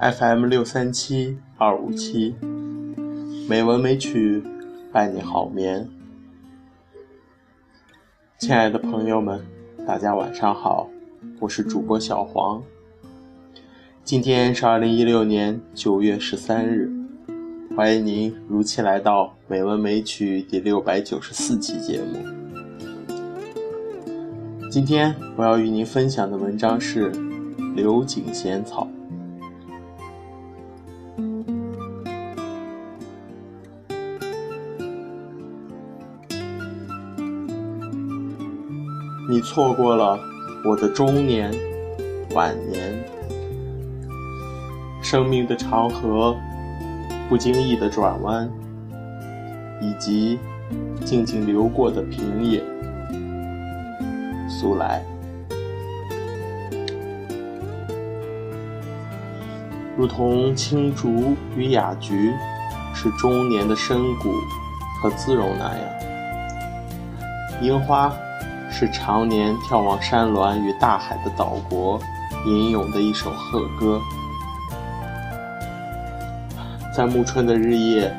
FM 六三七二五七，美文美曲伴你好眠。亲爱的朋友们，大家晚上好，我是主播小黄。今天是二零一六年九月十三日，欢迎您如期来到《美文美曲》第六百九十四期节目。今天我要与您分享的文章是《流景仙草》。你错过了我的中年、晚年，生命的长河，不经意的转弯，以及静静流过的平野。苏来，如同青竹与雅菊是中年的深谷和姿容那样，樱花。是常年眺望山峦与大海的岛国吟咏的一首贺歌。在暮春的日夜，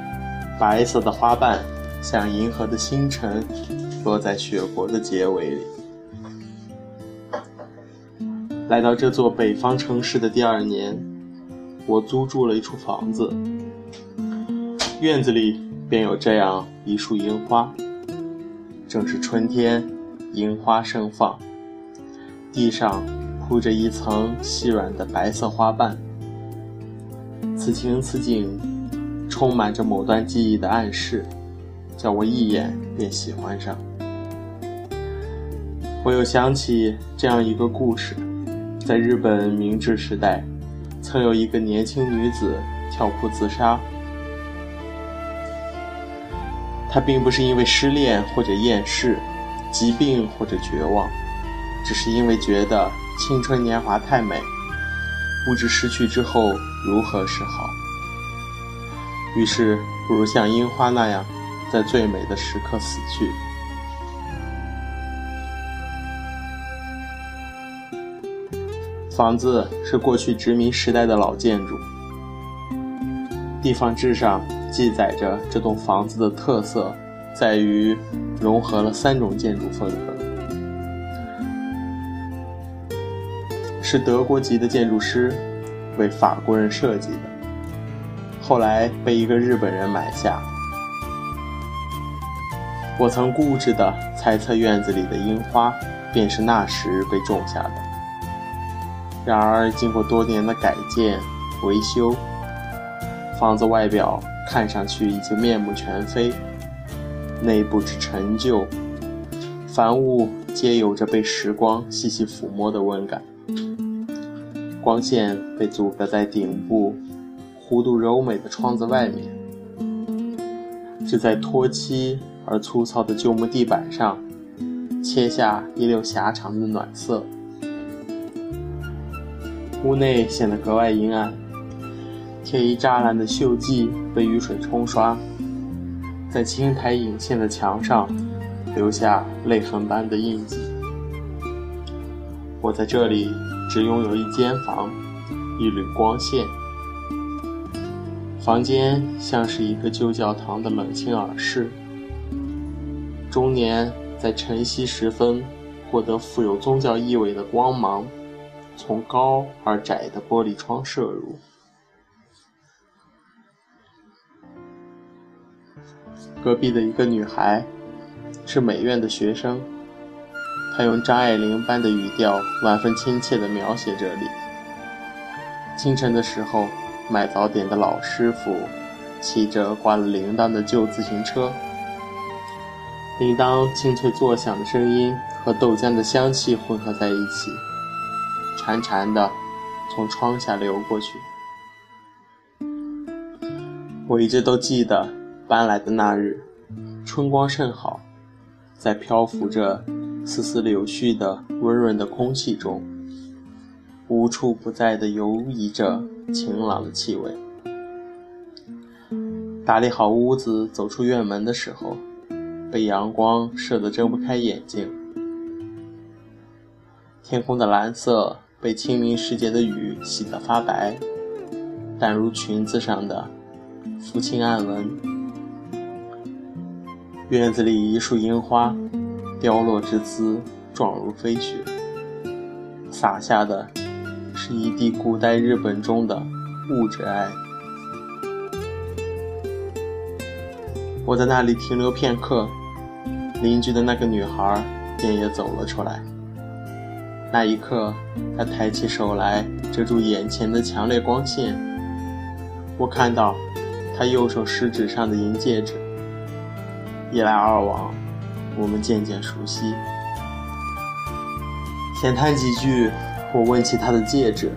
白色的花瓣像银河的星辰，落在雪国的结尾里。来到这座北方城市的第二年，我租住了一处房子，院子里便有这样一束樱花，正是春天。樱花盛放，地上铺着一层细软的白色花瓣。此情此景，充满着某段记忆的暗示，叫我一眼便喜欢上。我又想起这样一个故事：在日本明治时代，曾有一个年轻女子跳湖自杀。她并不是因为失恋或者厌世。疾病或者绝望，只是因为觉得青春年华太美，不知失去之后如何是好。于是，不如像樱花那样，在最美的时刻死去。房子是过去殖民时代的老建筑，地方志上记载着这栋房子的特色。在于融合了三种建筑风格，是德国籍的建筑师为法国人设计的，后来被一个日本人买下。我曾固执地猜测院子里的樱花便是那时被种下的，然而经过多年的改建维修，房子外表看上去已经面目全非。内部之陈旧，凡物皆有着被时光细细抚摸的温感。光线被阻隔在顶部弧度柔美的窗子外面，只在脱漆而粗糙的旧木地板上，切下一溜狭长的暖色。屋内显得格外阴暗，铁衣栅栏的锈迹被雨水冲刷。在青苔隐现的墙上，留下泪痕般的印记。我在这里只拥有一间房，一缕光线。房间像是一个旧教堂的冷清耳室。中年在晨曦时分，获得富有宗教意味的光芒，从高而窄的玻璃窗射入。隔壁的一个女孩，是美院的学生。她用张爱玲般的语调，万分亲切地描写这里。清晨的时候，卖早点的老师傅骑着挂了铃铛的旧自行车，铃铛清脆作响的声音和豆浆的香气混合在一起，潺潺地从窗下流过去。我一直都记得。搬来的那日，春光甚好，在漂浮着丝丝柳絮的温润的空气中，无处不在的游移着晴朗的气味。打理好屋子，走出院门的时候，被阳光射得睁不开眼睛。天空的蓝色被清明时节的雨洗得发白，淡如裙子上的福清暗纹。院子里一束樱花，凋落之姿状如飞雪，洒下的是一地古代日本中的物质爱。我在那里停留片刻，邻居的那个女孩便也走了出来。那一刻，她抬起手来遮住眼前的强烈光线。我看到她右手食指上的银戒指。一来二往，我们渐渐熟悉。闲谈几句，我问起他的戒指，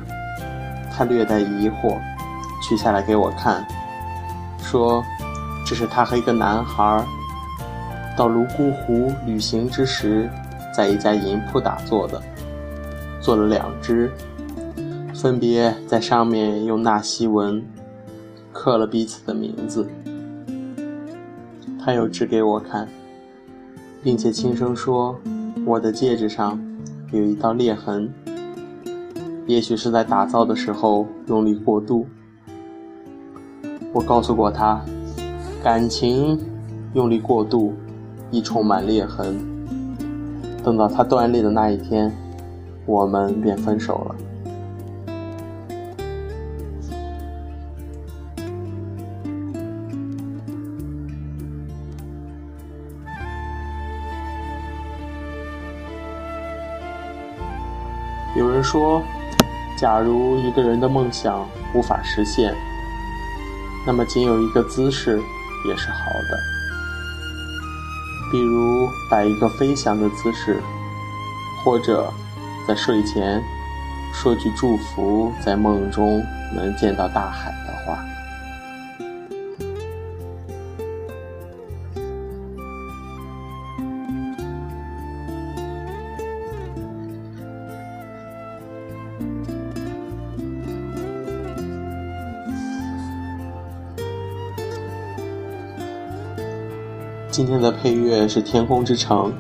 他略带疑惑，取下来给我看，说。这是他和一个男孩到泸沽湖旅行之时，在一家银铺打做的，做了两只，分别在上面用纳西文刻了彼此的名字。他又指给我看，并且轻声说：“我的戒指上有一道裂痕，也许是在打造的时候用力过度。”我告诉过他。感情用力过度，易充满裂痕。等到它断裂的那一天，我们便分手了。有人说，假如一个人的梦想无法实现，那么仅有一个姿势。也是好的，比如摆一个飞翔的姿势，或者在睡前说句祝福，在梦中能见到大海今天的配乐是《天空之城》，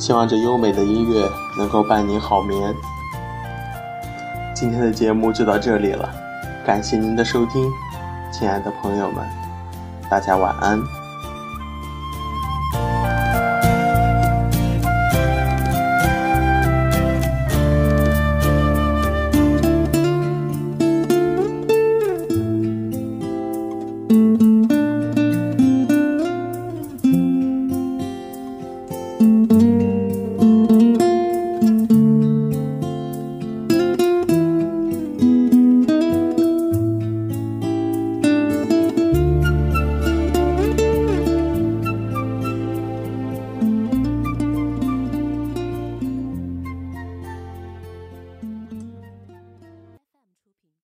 希望这优美的音乐能够伴你好眠。今天的节目就到这里了，感谢您的收听，亲爱的朋友们，大家晚安。